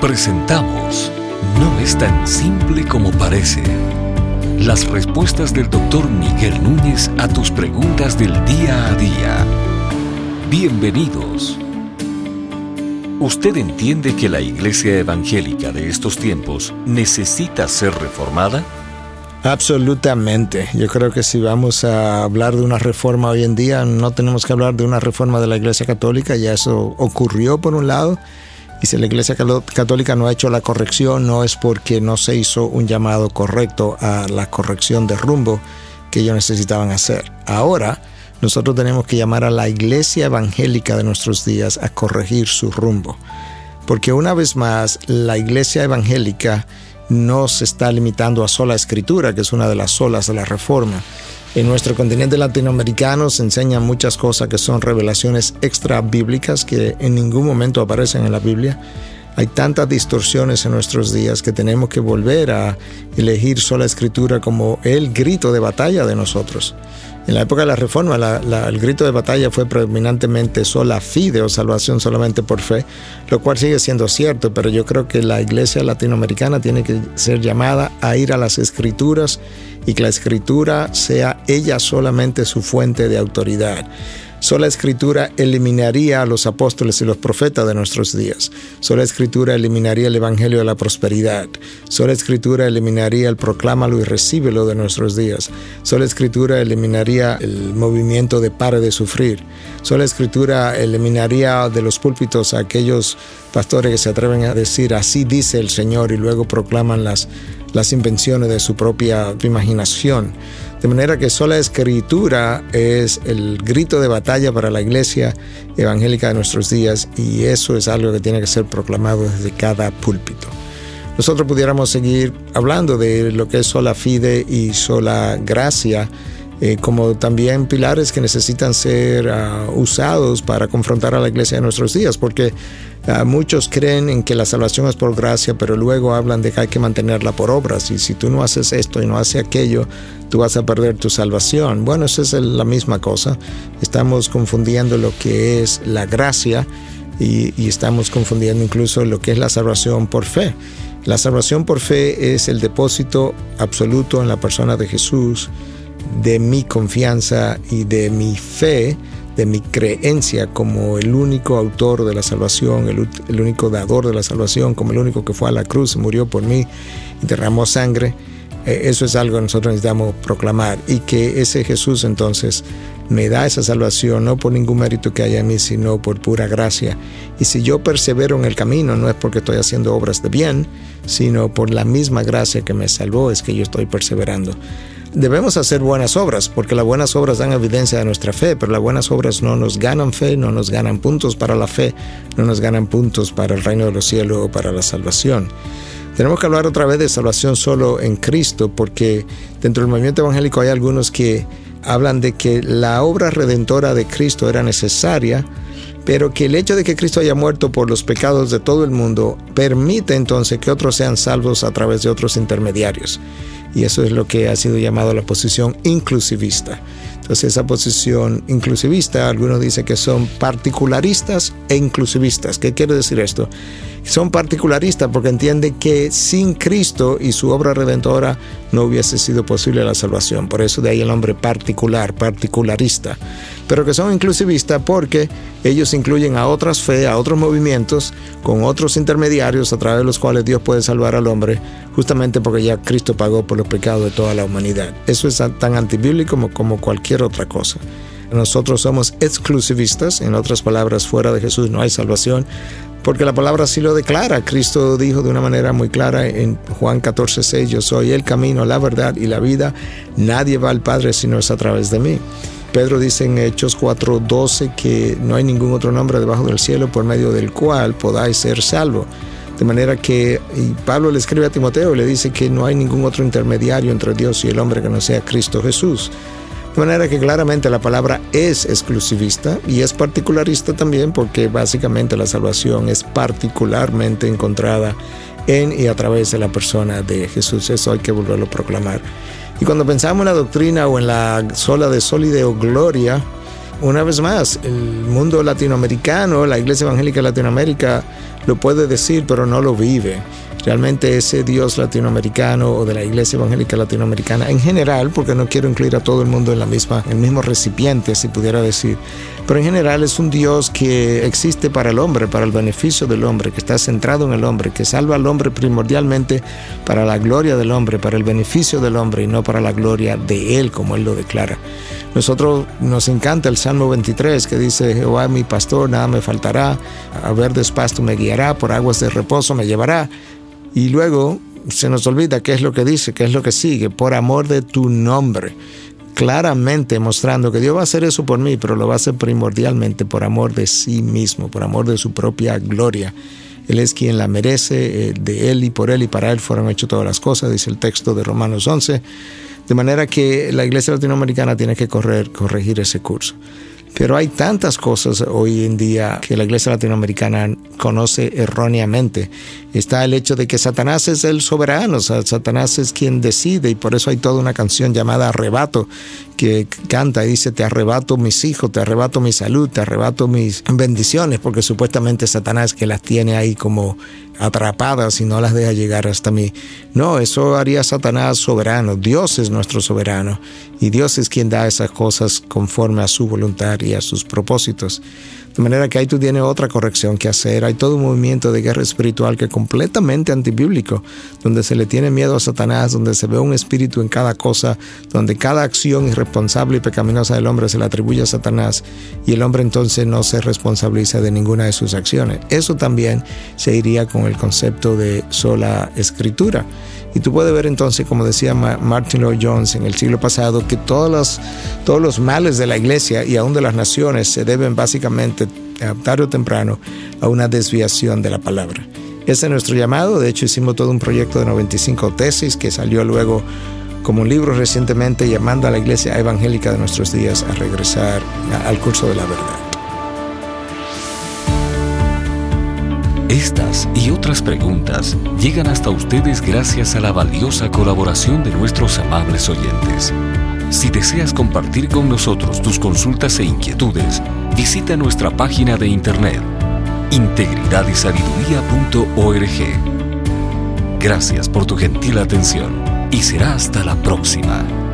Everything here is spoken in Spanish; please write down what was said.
Presentamos No es tan simple como parece. Las respuestas del doctor Miguel Núñez a tus preguntas del día a día. Bienvenidos. ¿Usted entiende que la iglesia evangélica de estos tiempos necesita ser reformada? Absolutamente. Yo creo que si vamos a hablar de una reforma hoy en día, no tenemos que hablar de una reforma de la Iglesia Católica, ya eso ocurrió por un lado, y si la Iglesia Católica no ha hecho la corrección, no es porque no se hizo un llamado correcto a la corrección de rumbo que ellos necesitaban hacer. Ahora, nosotros tenemos que llamar a la Iglesia Evangélica de nuestros días a corregir su rumbo. Porque una vez más, la Iglesia Evangélica no se está limitando a sola escritura, que es una de las solas de la Reforma en nuestro continente latinoamericano se enseñan muchas cosas que son revelaciones extra bíblicas que en ningún momento aparecen en la Biblia. Hay tantas distorsiones en nuestros días que tenemos que volver a elegir sola escritura como el grito de batalla de nosotros. En la época de la Reforma, el grito de batalla fue predominantemente sola fide o salvación solamente por fe, lo cual sigue siendo cierto, pero yo creo que la iglesia latinoamericana tiene que ser llamada a ir a las escrituras y que la escritura sea ella solamente su fuente de autoridad. Sola escritura eliminaría a los apóstoles y los profetas de nuestros días. Sola escritura eliminaría el evangelio de la prosperidad. Sola escritura eliminaría el proclámalo y recíbelo de nuestros días. Sola escritura eliminaría el movimiento de pare de sufrir. Sola escritura eliminaría de los púlpitos a aquellos pastores que se atreven a decir así dice el Señor y luego proclaman las, las invenciones de su propia imaginación. De manera que sola escritura es el grito de batalla para la iglesia evangélica de nuestros días y eso es algo que tiene que ser proclamado desde cada púlpito. Nosotros pudiéramos seguir hablando de lo que es sola fide y sola gracia eh, como también pilares que necesitan ser ah, usados para confrontar a la iglesia de nuestros días, porque ah, muchos creen en que la salvación es por gracia, pero luego hablan de que hay que mantenerla por obras, y si tú no haces esto y no haces aquello, tú vas a perder tu salvación. Bueno, eso es la misma cosa. Estamos confundiendo lo que es la gracia y estamos confundiendo incluso lo que es la salvación por fe. La salvación por fe es el depósito absoluto en la persona de Jesús, de mi confianza y de mi fe, de mi creencia como el único autor de la salvación, el, único dador de la salvación, como el único que fue a la cruz, murió por mí y derramó sangre. Eh, eso es algo que nosotros necesitamos proclamar y que ese Jesús entonces me da esa salvación no por ningún mérito que haya en mí, sino por pura gracia. Y si yo persevero en el camino, no es porque estoy haciendo obras de bien, sino por la misma gracia que me salvó, es que yo estoy perseverando debemos hacer buenas obras, porque las buenas obras dan evidencia de nuestra fe, pero las buenas obras no nos ganan fe, no nos ganan puntos para la fe, no nos ganan puntos para el reino de los cielos o para la salvación. Tenemos que hablar otra vez de salvación solo en Cristo, porque dentro del movimiento evangélico hay algunos que hablan de que la obra redentora de Cristo era necesaria, pero que el hecho de que Cristo haya muerto por los pecados de todo el mundo permite entonces que otros sean salvos a través de otros intermediarios y eso es lo que ha sido llamado la posición inclusivista. Entonces esa posición inclusivista, algunos dicen que son particularistas e inclusivistas. ¿Qué quiere decir esto? Son particularistas porque entienden que sin Cristo y su obra redentora no hubiese sido posible la salvación. Por eso de ahí el nombre particular, particularista. Pero que son inclusivistas porque ellos incluyen a otras fe, a otros movimientos, con otros intermediarios a través de los cuales Dios puede salvar al hombre, justamente porque ya Cristo pagó por los pecados de toda la humanidad. Eso es tan antibíblico como, como cualquier otra cosa. Nosotros somos exclusivistas, en otras palabras, fuera de Jesús no hay salvación, porque la palabra así lo declara. Cristo dijo de una manera muy clara en Juan 14, 6, yo soy el camino, la verdad y la vida, nadie va al Padre si no es a través de mí. Pedro dice en Hechos 4:12 que no hay ningún otro nombre debajo del cielo por medio del cual podáis ser salvo. De manera que y Pablo le escribe a Timoteo y le dice que no hay ningún otro intermediario entre Dios y el hombre que no sea Cristo Jesús. De manera que claramente la palabra es exclusivista y es particularista también porque básicamente la salvación es particularmente encontrada en y a través de la persona de Jesús. Eso hay que volverlo a proclamar. Y cuando pensamos en la doctrina o en la sola de o gloria, una vez más, el mundo latinoamericano, la iglesia evangélica de Latinoamérica lo puede decir, pero no lo vive realmente ese Dios latinoamericano o de la iglesia evangélica latinoamericana en general, porque no quiero incluir a todo el mundo en la misma, el mismo recipiente, si pudiera decir, pero en general es un Dios que existe para el hombre, para el beneficio del hombre, que está centrado en el hombre, que salva al hombre primordialmente para la gloria del hombre, para el beneficio del hombre y no para la gloria de él, como él lo declara. Nosotros nos encanta el Salmo 23 que dice, Jehová mi pastor, nada me faltará, a verdes pasto me guiará, por aguas de reposo me llevará. Y luego se nos olvida qué es lo que dice, qué es lo que sigue, por amor de tu nombre. Claramente mostrando que Dios va a hacer eso por mí, pero lo va a hacer primordialmente por amor de sí mismo, por amor de su propia gloria. Él es quien la merece, eh, de Él y por Él y para Él fueron hechas todas las cosas, dice el texto de Romanos 11. De manera que la iglesia latinoamericana tiene que correr, corregir ese curso. Pero hay tantas cosas hoy en día que la iglesia latinoamericana conoce erróneamente. Está el hecho de que Satanás es el soberano, Satanás es quien decide y por eso hay toda una canción llamada Arrebato que canta y dice, te arrebato mis hijos, te arrebato mi salud, te arrebato mis bendiciones, porque supuestamente Satanás que las tiene ahí como atrapadas y no las deja llegar hasta mí. No, eso haría Satanás soberano. Dios es nuestro soberano y Dios es quien da esas cosas conforme a su voluntad y a sus propósitos. De manera que ahí tú tienes otra corrección que hacer. Hay todo un movimiento de guerra espiritual que es completamente antibíblico, donde se le tiene miedo a Satanás, donde se ve un espíritu en cada cosa, donde cada acción irresponsable y pecaminosa del hombre se le atribuye a Satanás y el hombre entonces no se responsabiliza de ninguna de sus acciones. Eso también se iría con el concepto de sola escritura. Y tú puedes ver entonces, como decía Martin Lloyd Jones en el siglo pasado, que todos los, todos los males de la iglesia y aún de las naciones se deben básicamente, tarde o temprano, a una desviación de la palabra. Ese es nuestro llamado. De hecho, hicimos todo un proyecto de 95 tesis que salió luego como un libro recientemente llamando a la iglesia evangélica de nuestros días a regresar al curso de la verdad. Estas y otras preguntas llegan hasta ustedes gracias a la valiosa colaboración de nuestros amables oyentes. Si deseas compartir con nosotros tus consultas e inquietudes, visita nuestra página de internet integridadysabiduría.org. Gracias por tu gentil atención y será hasta la próxima.